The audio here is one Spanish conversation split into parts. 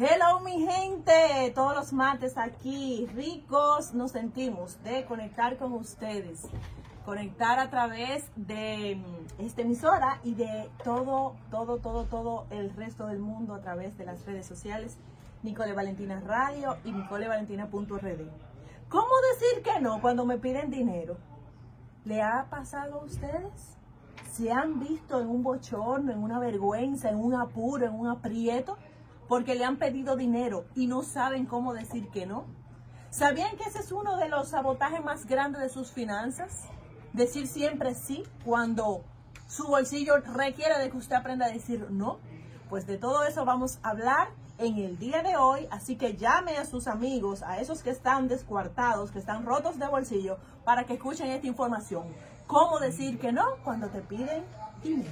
Hello mi gente, todos los martes aquí, ricos nos sentimos de conectar con ustedes, conectar a través de mm, esta emisora y de todo, todo, todo, todo el resto del mundo a través de las redes sociales, Nicole Valentina Radio y nicolevalentina.rd. ¿Cómo decir que no cuando me piden dinero? ¿Le ha pasado a ustedes? ¿Se han visto en un bochorno, en una vergüenza, en un apuro, en un aprieto? Porque le han pedido dinero y no saben cómo decir que no. ¿Sabían que ese es uno de los sabotajes más grandes de sus finanzas? Decir siempre sí cuando su bolsillo requiere de que usted aprenda a decir no. Pues de todo eso vamos a hablar en el día de hoy, así que llame a sus amigos, a esos que están descuartados, que están rotos de bolsillo, para que escuchen esta información. ¿Cómo decir que no cuando te piden dinero?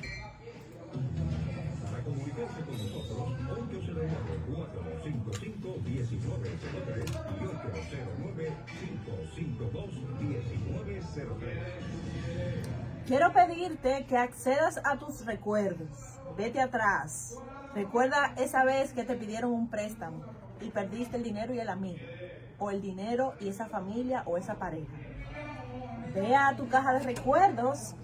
Quiero pedirte que accedas a tus recuerdos. Vete atrás. Recuerda esa vez que te pidieron un préstamo y perdiste el dinero y el amigo. O el dinero y esa familia o esa pareja. Ve a tu caja de recuerdos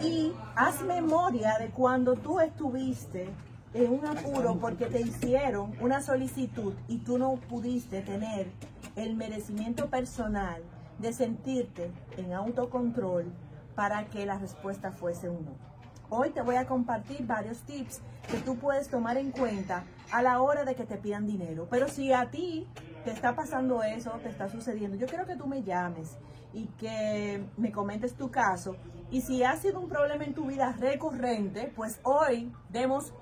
y haz memoria de cuando tú estuviste en un apuro porque te hicieron una solicitud y tú no pudiste tener el merecimiento personal de sentirte en autocontrol para que la respuesta fuese un no. Hoy te voy a compartir varios tips que tú puedes tomar en cuenta a la hora de que te pidan dinero. Pero si a ti te está pasando eso, te está sucediendo, yo quiero que tú me llames y que me comentes tu caso. Y si ha sido un problema en tu vida recurrente, pues hoy demos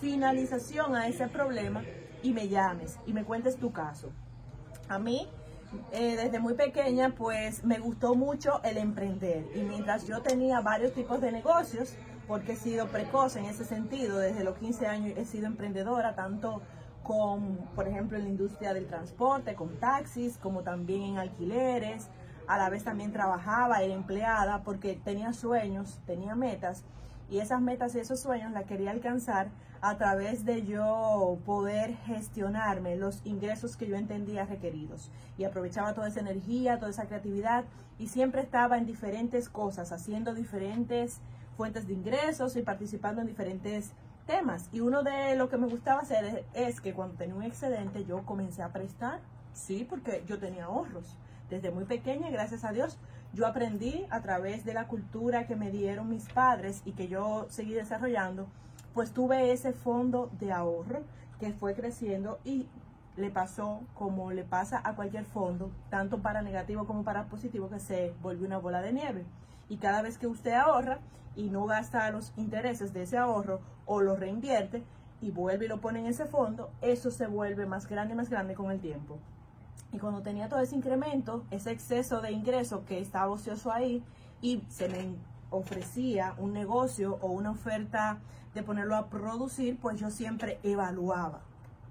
finalización a ese problema y me llames y me cuentes tu caso. A mí, eh, desde muy pequeña, pues me gustó mucho el emprender. Y mientras yo tenía varios tipos de negocios, porque he sido precoz en ese sentido, desde los 15 años he sido emprendedora, tanto con, por ejemplo, en la industria del transporte, con taxis, como también en alquileres. A la vez también trabajaba, era empleada, porque tenía sueños, tenía metas y esas metas y esos sueños la quería alcanzar a través de yo poder gestionarme los ingresos que yo entendía requeridos. Y aprovechaba toda esa energía, toda esa creatividad y siempre estaba en diferentes cosas, haciendo diferentes fuentes de ingresos y participando en diferentes temas. Y uno de lo que me gustaba hacer es, que cuando tenía un excedente yo comencé a prestar, sí, porque yo tenía ahorros. Desde muy pequeña, gracias a Dios, yo aprendí a través de la cultura que me dieron mis padres y que yo seguí desarrollando, pues tuve ese fondo de ahorro que fue creciendo y le pasó como le pasa a cualquier fondo, tanto para negativo como para positivo, que se vuelve una bola de nieve. Y cada vez que usted ahorra y no gasta los intereses de ese ahorro o lo reinvierte y vuelve y lo pone en ese fondo, eso se vuelve más grande y más grande con el tiempo. Y cuando tenía todo ese incremento, ese exceso de ingreso que estaba ocioso ahí y se me ofrecía un negocio o una oferta de ponerlo a producir, pues yo siempre evaluaba.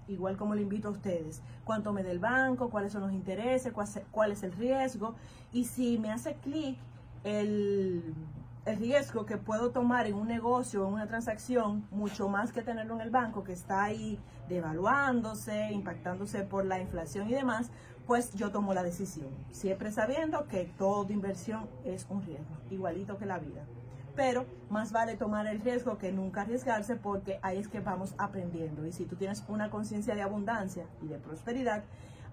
Igual como le invito a ustedes, cuánto me da el banco, cuáles son los intereses, cuál es el riesgo. Y si me hace clic el, el riesgo que puedo tomar en un negocio, en una transacción, mucho más que tenerlo en el banco, que está ahí devaluándose, impactándose por la inflación y demás, pues yo tomo la decisión, siempre sabiendo que toda inversión es un riesgo, igualito que la vida. Pero más vale tomar el riesgo que nunca arriesgarse porque ahí es que vamos aprendiendo. Y si tú tienes una conciencia de abundancia y de prosperidad,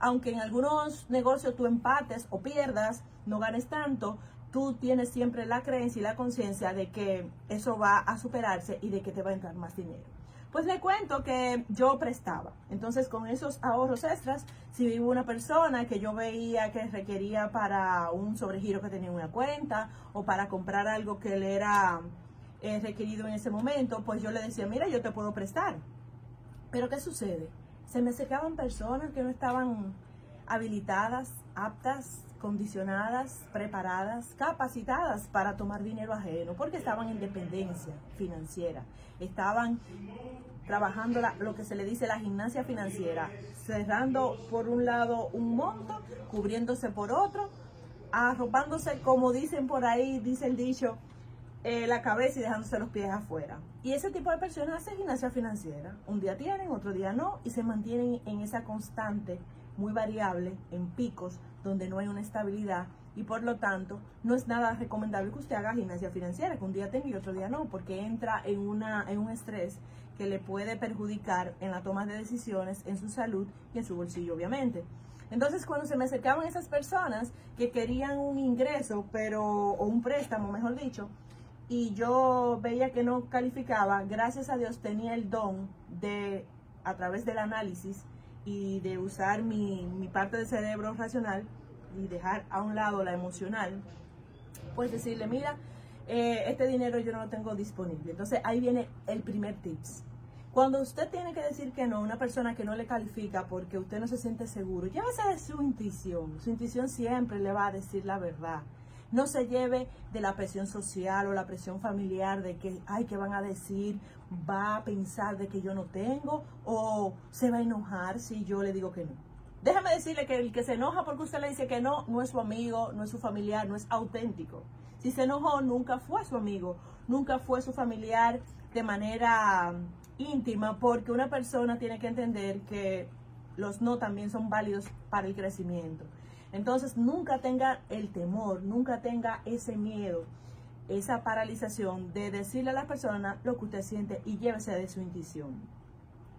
aunque en algunos negocios tú empates o pierdas, no ganes tanto, tú tienes siempre la creencia y la conciencia de que eso va a superarse y de que te va a entrar más dinero. Pues le cuento que yo prestaba. Entonces, con esos ahorros extras, si vivo una persona que yo veía que requería para un sobregiro que tenía en una cuenta o para comprar algo que le era eh, requerido en ese momento, pues yo le decía, mira, yo te puedo prestar. Pero ¿qué sucede? Se me secaban personas que no estaban habilitadas, aptas, condicionadas, preparadas, capacitadas para tomar dinero ajeno, porque estaban en dependencia financiera, estaban trabajando lo que se le dice la gimnasia financiera, cerrando por un lado un monto, cubriéndose por otro, arropándose, como dicen por ahí, dice el dicho, eh, la cabeza y dejándose los pies afuera. Y ese tipo de personas hacen gimnasia financiera. Un día tienen, otro día no, y se mantienen en esa constante muy variable, en picos, donde no hay una estabilidad y por lo tanto no es nada recomendable que usted haga gimnasia financiera, que un día tenga y otro día no, porque entra en, una, en un estrés que le puede perjudicar en la toma de decisiones, en su salud y en su bolsillo, obviamente. Entonces, cuando se me acercaban esas personas que querían un ingreso, pero, o un préstamo, mejor dicho, y yo veía que no calificaba, gracias a Dios tenía el don de, a través del análisis y de usar mi, mi parte del cerebro racional, y dejar a un lado la emocional, pues decirle, mira, eh, este dinero yo no lo tengo disponible. Entonces ahí viene el primer tips. Cuando usted tiene que decir que no a una persona que no le califica porque usted no se siente seguro, llévese de su intuición. Su intuición siempre le va a decir la verdad. No se lleve de la presión social o la presión familiar de que, ay, ¿qué van a decir? Va a pensar de que yo no tengo o se va a enojar si yo le digo que no. Déjame decirle que el que se enoja porque usted le dice que no, no es su amigo, no es su familiar, no es auténtico. Si se enojó, nunca fue su amigo, nunca fue su familiar de manera íntima, porque una persona tiene que entender que los no también son válidos para el crecimiento. Entonces, nunca tenga el temor, nunca tenga ese miedo, esa paralización de decirle a la persona lo que usted siente y llévese de su intuición.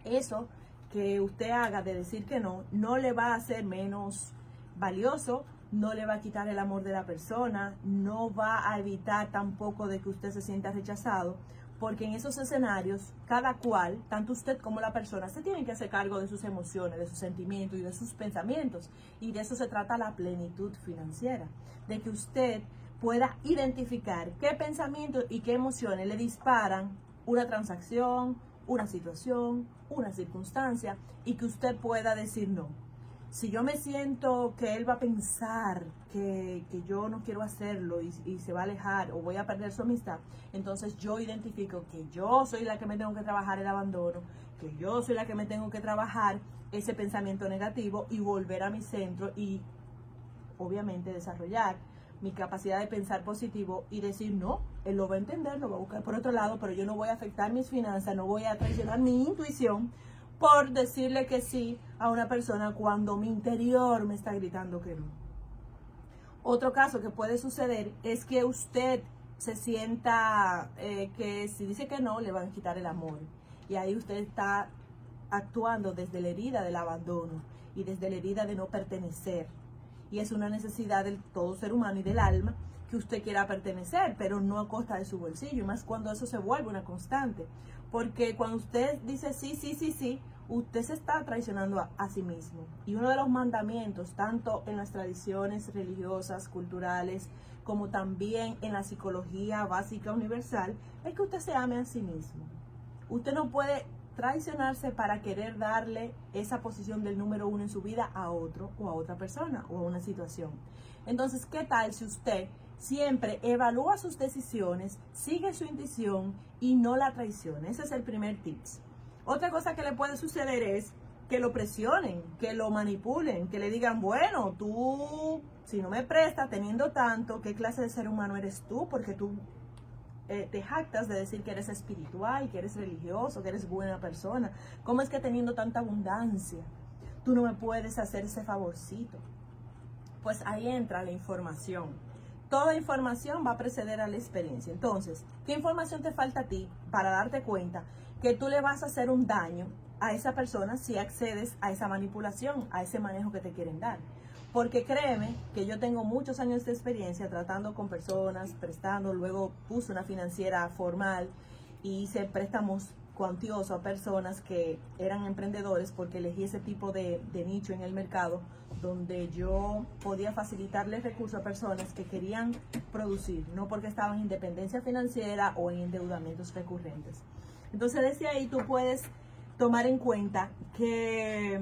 Eso que usted haga de decir que no, no le va a hacer menos valioso, no le va a quitar el amor de la persona, no va a evitar tampoco de que usted se sienta rechazado, porque en esos escenarios, cada cual, tanto usted como la persona, se tienen que hacer cargo de sus emociones, de sus sentimientos y de sus pensamientos. Y de eso se trata la plenitud financiera, de que usted pueda identificar qué pensamientos y qué emociones le disparan una transacción, una situación, una circunstancia y que usted pueda decir no. Si yo me siento que él va a pensar que, yo no quiero hacerlo y, y, se va a alejar o voy a perder su amistad, entonces yo identifico que yo soy la que me tengo que trabajar el abandono, que yo soy la que me tengo que trabajar ese pensamiento negativo y volver a mi centro y obviamente desarrollar mi capacidad de pensar positivo y decir no, él lo va a entender, lo va a buscar por otro lado, pero yo no voy a afectar mis finanzas, no voy a traicionar mi intuición por decirle que sí a una persona cuando mi interior me está gritando que no. Otro caso que puede suceder es que usted se sienta eh, que si dice que no, le van a quitar el amor. Y ahí usted está actuando desde la herida del abandono y desde la herida de no pertenecer. Y es una necesidad del todo ser humano y del alma que usted quiera pertenecer, pero no a costa de su bolsillo, más cuando eso se vuelve una constante. Porque cuando usted dice sí, sí, sí, sí, usted se está traicionando a, sí mismo. Y uno de los mandamientos, tanto en las tradiciones religiosas, culturales, como también en la psicología básica universal, es que usted se ame a sí mismo. Usted no puede traicionarse para querer darle esa posición del número uno en su vida a otro o a otra persona o a una situación. Entonces, ¿qué tal si usted siempre evalúa sus decisiones, sigue su intuición y no la traiciona? Ese es el primer tips. Otra cosa que le puede suceder es que lo presionen, que lo manipulen, que le digan, bueno, tú, si no me prestas teniendo tanto, ¿qué clase de ser humano eres tú? Porque tú eh, te jactas de decir que eres espiritual, que eres religioso, que eres buena persona. ¿Cómo es que teniendo tanta abundancia, tú no me puedes hacer ese favorcito? Pues ahí entra la información. Toda información va a preceder a la experiencia. Entonces, ¿qué información te falta a ti para darte cuenta que tú le vas a hacer un daño a esa persona si accedes a esa manipulación, a ese manejo que te quieren dar? Porque créeme que yo tengo muchos años de experiencia tratando con personas, prestando, luego puse una financiera formal y hice préstamos cuantiosos a personas que eran emprendedores porque elegí ese tipo de, de nicho en el mercado donde yo podía facilitarles recursos a personas que querían producir, no porque estaban en independencia financiera o en endeudamientos recurrentes. Entonces desde ahí tú puedes tomar en cuenta que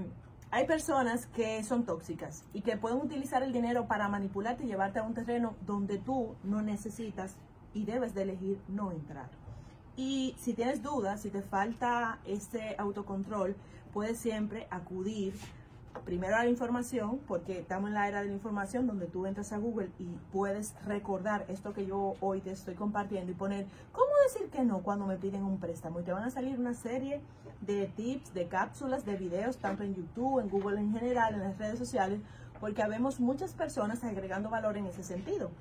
hay personas que son tóxicas y que pueden utilizar el dinero para manipularte y llevarte a un terreno donde tú no necesitas y debes de elegir no entrar. Y si tienes dudas, si te falta ese autocontrol, puedes siempre acudir primero a la información, porque estamos en la era de la información donde tú entras a Google y puedes recordar esto que yo hoy te estoy compartiendo y poner, ¿cómo decir que no cuando me piden un préstamo? Y te van a salir una serie de tips, de cápsulas, de videos, tanto en YouTube, en Google en general, en las redes sociales, porque habemos muchas personas agregando valor en ese sentido.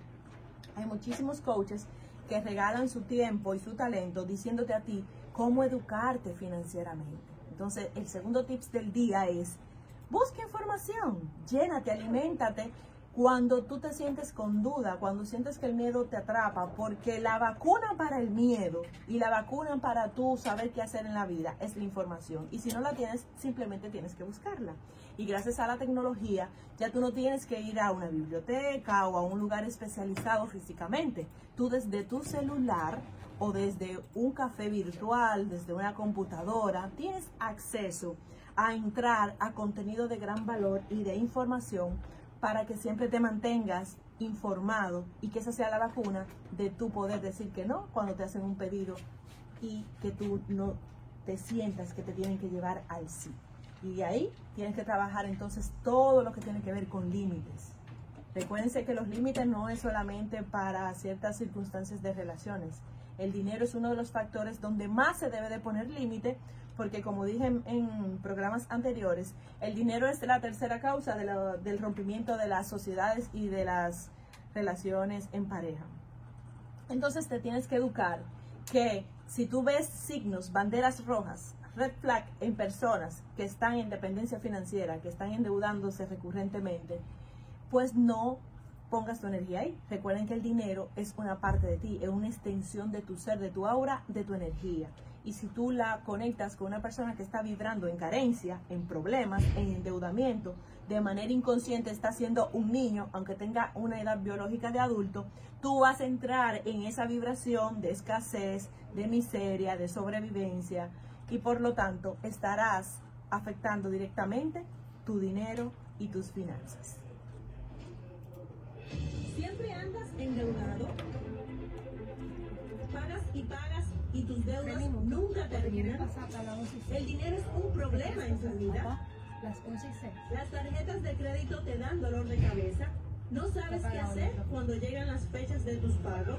Hay muchísimos coaches que regalan su tiempo y su talento diciéndote a ti cómo educarte financieramente. Entonces, el segundo tips del día es Busca información, llénate, aliméntate cuando tú te sientes con duda, cuando sientes que el miedo te atrapa, porque la vacuna para el miedo y la vacuna para tú saber qué hacer en la vida es la información. Y si no la tienes, simplemente tienes que buscarla. Y gracias a la tecnología, ya tú no tienes que ir a una biblioteca o a un lugar especializado físicamente. Tú desde tu celular o desde un café virtual, desde una computadora, tienes acceso a entrar a contenido de gran valor y de información para que siempre te mantengas informado y que esa sea la vacuna de tu poder decir que no cuando te hacen un pedido y que tú no te sientas que te tienen que llevar al sí. Y ahí tienes que trabajar entonces todo lo que tiene que ver con límites. Recuérdense que los límites no es solamente para ciertas circunstancias de relaciones. El dinero es uno de los factores donde más se debe de poner límite porque como dije en, programas anteriores, el dinero es la tercera causa del rompimiento de las sociedades y de las relaciones en pareja. Entonces te tienes que educar que si tú ves signos, banderas rojas, red flag en personas que están en dependencia financiera, que están endeudándose recurrentemente, pues no pongas tu energía ahí. Recuerden que el dinero es una parte de ti, es una extensión de tu ser, de tu aura, de tu energía. Y si tú la conectas con una persona que está vibrando en carencia, en problemas, en endeudamiento, de manera inconsciente está siendo un niño, aunque tenga una edad biológica de adulto, tú vas a entrar en esa vibración de escasez, de miseria, de sobrevivencia y por lo tanto estarás afectando directamente tu dinero y tus finanzas. Siempre andas endeudado. Pagas y pagas y tus deudas nunca terminan. El dinero es un problema en tu vida. Las tarjetas de crédito te dan dolor de cabeza. No sabes qué hacer cuando llegan las fechas de tus pagos.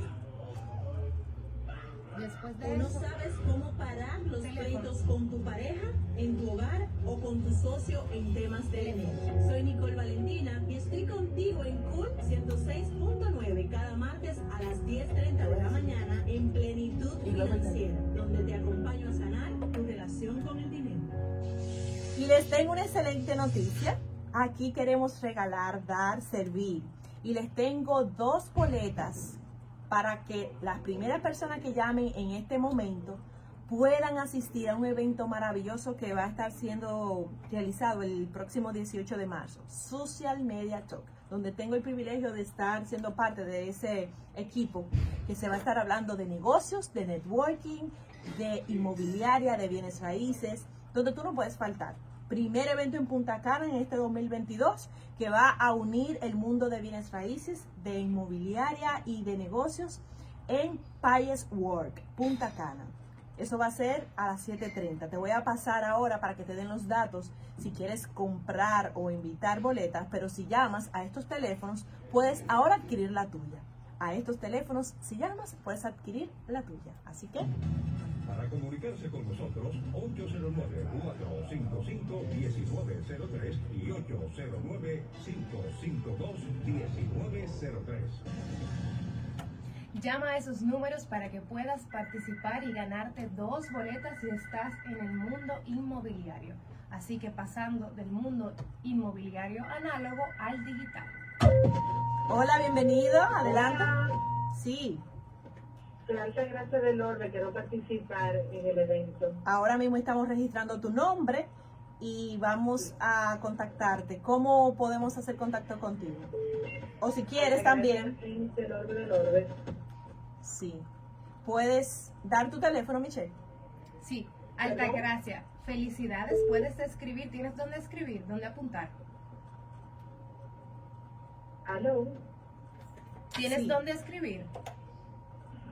Después de o no sabes cómo parar los pleitos con tu pareja, en tu hogar o con tu socio en temas de dinero. Soy Nicole Valentina y estoy contigo en Cool 106.9 cada martes a las 10.30 de la mañana en Plenitud Financiera, donde te acompaño a sanar tu relación con el dinero. Y les tengo una excelente noticia. Aquí queremos regalar, dar, servir. Y les tengo dos boletas para que las primeras personas que llamen en este momento puedan asistir a un evento maravilloso que va a estar siendo realizado el próximo 18 de marzo, Social Media Talk, donde tengo el privilegio de estar siendo parte de ese equipo que se va a estar hablando de negocios, de networking, de inmobiliaria, de bienes raíces, donde tú no puedes faltar primer evento en Punta Cana en este 2022 que va a unir el mundo de bienes raíces, de inmobiliaria y de negocios en Payes Work, Punta Cana. Eso va a ser a las 7.30. Te voy a pasar ahora para que te den los datos si quieres comprar o invitar boletas, pero si llamas a estos teléfonos, puedes ahora adquirir la tuya. A estos teléfonos, si llamas, puedes adquirir la tuya. Así que para comunicarse con nosotros, 809-455-1903 y 809-552-1903. Llama a esos números para que puedas participar y ganarte dos boletas si estás en el mundo inmobiliario. Así que pasando del mundo inmobiliario análogo al digital. Hola, bienvenido. Adelante. Sí. Muchas gracias del orden, quiero participar en el evento. Ahora mismo estamos registrando tu nombre y vamos a contactarte. ¿Cómo podemos hacer contacto contigo? O si quieres también. Sí. ¿Puedes dar tu teléfono, Michelle? Sí, alta gracia. Felicidades. Puedes escribir. ¿Tienes dónde escribir? ¿Dónde apuntar? ¿Aló? ¿Tienes dónde escribir?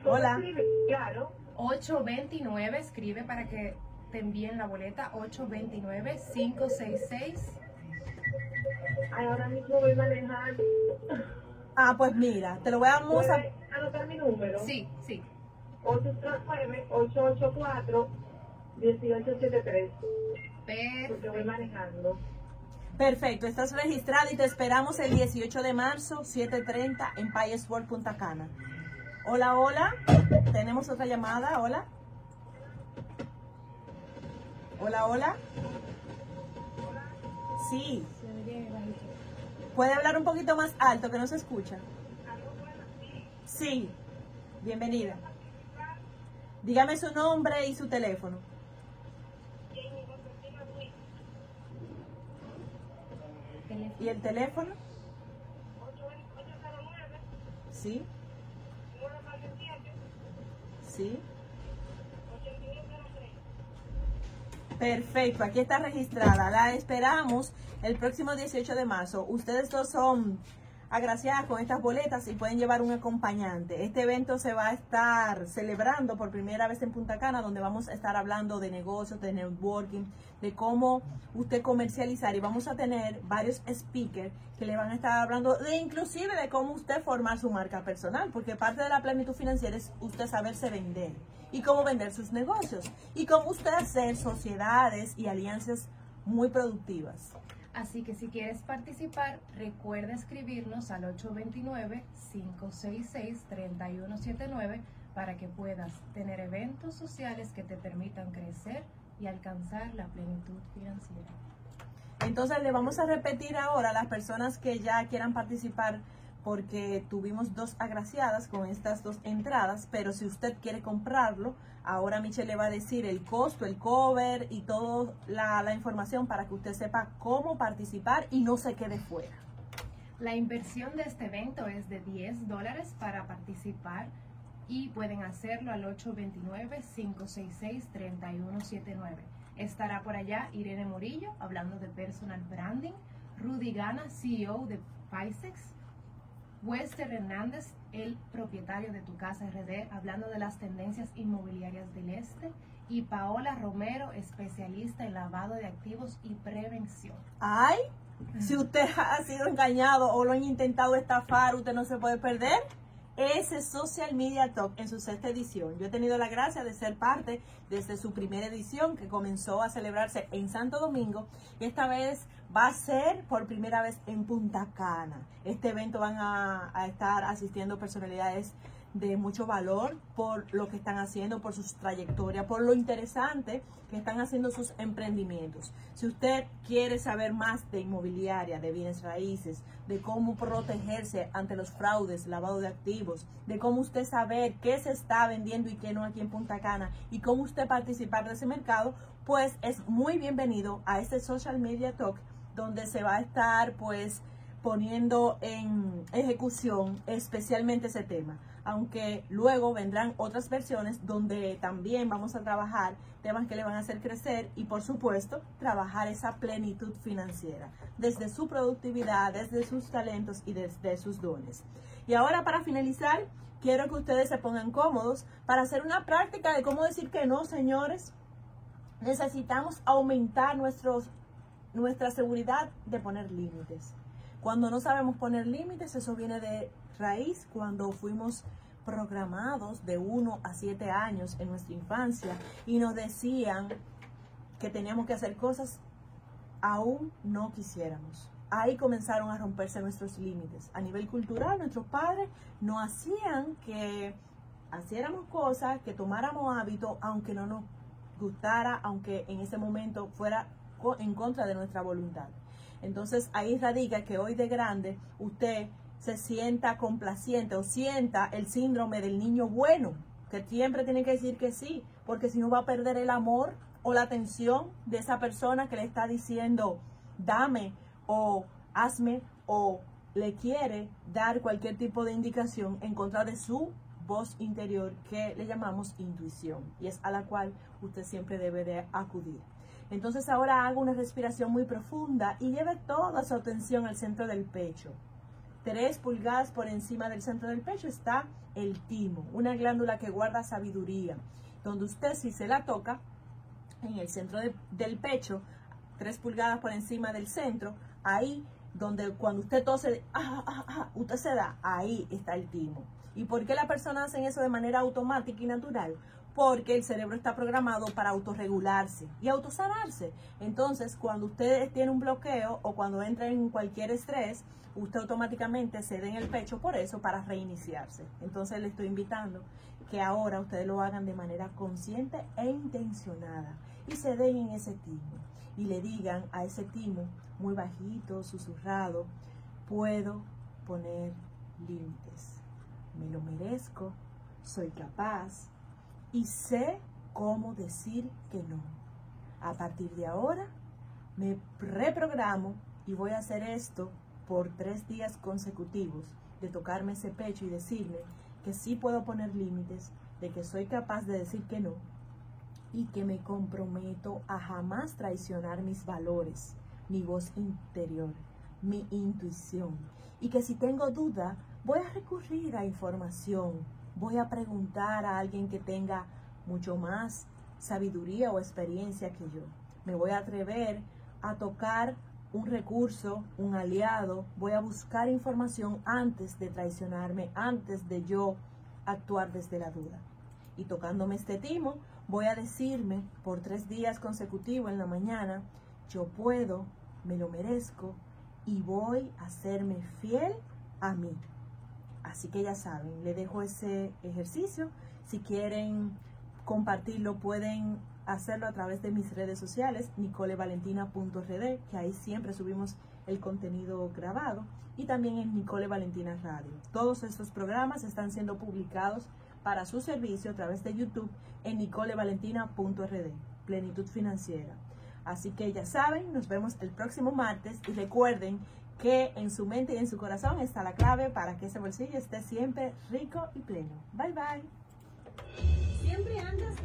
Hola. Claro. 829, escribe para que te envíen la boleta. 829-566. Ay, ahora mismo voy manejando. Ah, pues mira, te lo voy a a... ¿Puede anotar mi número? Sí, sí. 839-884-1873. Porque voy Perfecto. manejando. Perfecto, estás registrada y te esperamos el 18 de marzo, 7.30 en Payes World Punta Cana. Hola, hola. Tenemos otra llamada, hola. Hola, hola. Sí. ¿Puede hablar un poquito más alto que no se escucha? Sí. Bienvenida. Dígame su nombre y su teléfono. ¿Y el teléfono? Sí. Sí. Perfecto, aquí está registrada. La esperamos el próximo 18 de marzo. Ustedes dos son agraciadas con estas boletas y pueden llevar un acompañante. Este evento se va a estar celebrando por primera vez en Punta Cana, donde vamos a estar hablando de negocios, de networking, de cómo usted comercializar y vamos a tener varios speakers que le van a estar hablando de inclusive de cómo usted formar su marca personal, porque parte de la plenitud financiera es usted saberse vender y cómo vender sus negocios y cómo usted hacer sociedades y alianzas muy productivas. Así que si quieres participar, recuerda escribirnos al 829-566-3179 para que puedas tener eventos sociales que te permitan crecer y alcanzar la plenitud financiera. Entonces le vamos a repetir ahora a las personas que ya quieran participar porque tuvimos dos agraciadas con estas dos entradas, pero si usted quiere comprarlo, ahora Michelle le va a decir el costo, el cover y toda la, información para que usted sepa cómo participar y no se quede fuera. La inversión de este evento es de 10 dólares para participar y pueden hacerlo al 829-566-3179. Estará por allá Irene Morillo hablando de personal branding, Rudy Gana, CEO de Pysex, Wester Hernández, el propietario de Tu Casa RD, hablando de las tendencias inmobiliarias del Este, y Paola Romero, especialista en lavado de activos y prevención. Ay, si usted ha sido engañado o lo han intentado estafar, usted no se puede perder ese Social Media Talk en su sexta edición. Yo he tenido la gracia de ser parte desde su primera edición que comenzó a celebrarse en Santo Domingo y esta vez va a ser por primera vez en Punta Cana. Este evento van a, estar asistiendo personalidades de mucho valor por lo que están haciendo, por sus trayectorias, por lo interesante que están haciendo sus emprendimientos. Si usted quiere saber más de inmobiliaria, de bienes raíces, de cómo protegerse ante los fraudes, lavado de activos, de cómo usted saber qué se está vendiendo y qué no aquí en Punta Cana y cómo usted participar de ese mercado, pues es muy bienvenido a este Social Media Talk donde se va a estar pues poniendo en ejecución especialmente ese tema aunque luego vendrán otras versiones donde también vamos a trabajar temas que le van a hacer crecer y por supuesto trabajar esa plenitud financiera desde su productividad, desde sus talentos y desde sus dones. Y ahora para finalizar, quiero que ustedes se pongan cómodos para hacer una práctica de cómo decir que no, señores. Necesitamos aumentar nuestros, nuestra seguridad de poner límites. Cuando no sabemos poner límites, eso viene de raíz cuando fuimos programados de 1 a 7 años en nuestra infancia y nos decían que teníamos que hacer cosas aún no quisiéramos. Ahí comenzaron a romperse nuestros límites. A nivel cultural, nuestros padres no hacían que hiciéramos cosas, que tomáramos hábitos, aunque no nos gustara, aunque en ese momento fuera en contra de nuestra voluntad. Entonces ahí radica que hoy de grande usted se sienta complaciente o sienta el síndrome del niño bueno, que siempre tiene que decir que sí, porque si no va a perder el amor o la atención de esa persona que le está diciendo dame o hazme o le quiere dar cualquier tipo de indicación en contra de su voz interior que le llamamos intuición y es a la cual usted siempre debe de acudir. Entonces ahora haga una respiración muy profunda y lleve toda su atención al centro del pecho. Tres pulgadas por encima del centro del pecho está el timo, una glándula que guarda sabiduría, donde usted si se la toca en el centro de- del pecho, tres pulgadas por encima del centro, ahí donde cuando usted tose, ah, ah, ah, usted se da, ahí está el timo. ¿Y por qué las personas hacen eso de manera automática y natural? Porque el cerebro está programado para autorregularse y autosanarse. Entonces, cuando usted tiene un bloqueo o cuando entra en cualquier estrés, usted automáticamente se en el pecho por eso para reiniciarse. Entonces, le estoy invitando que ahora ustedes lo hagan de manera consciente e intencionada y se den en ese timo y le digan a ese timo muy bajito, susurrado, puedo poner límites. Me lo merezco, soy capaz y sé cómo decir que no. A partir de ahora me reprogramo y voy a hacer esto por tres días consecutivos de tocarme ese pecho y decirle que sí puedo poner límites, de que soy capaz de decir que no y que me comprometo a jamás traicionar mis valores, mi voz interior, mi intuición. Y que si tengo duda, voy a recurrir a información, voy a preguntar a alguien que tenga mucho más sabiduría o experiencia que yo. Me voy a atrever a tocar un recurso, un aliado, voy a buscar información antes de traicionarme, antes de yo actuar desde la duda. Y tocándome este timo, voy a decirme por tres días consecutivos en la mañana, yo puedo, me lo merezco y voy a serme fiel a mí. Así que ya saben, le dejo ese ejercicio. Si quieren compartirlo, pueden hacerlo a través de mis redes sociales, nicolevalentina.rd, que ahí siempre subimos el contenido grabado, y también en Nicole Valentina Radio. Todos estos programas están siendo publicados para su servicio a través de YouTube en nicolevalentina.rd, plenitud financiera. Así que ya saben, nos vemos el próximo martes y recuerden que en su mente y en su corazón está la clave para que ese bolsillo esté siempre rico y pleno. Bye bye. Siempre andas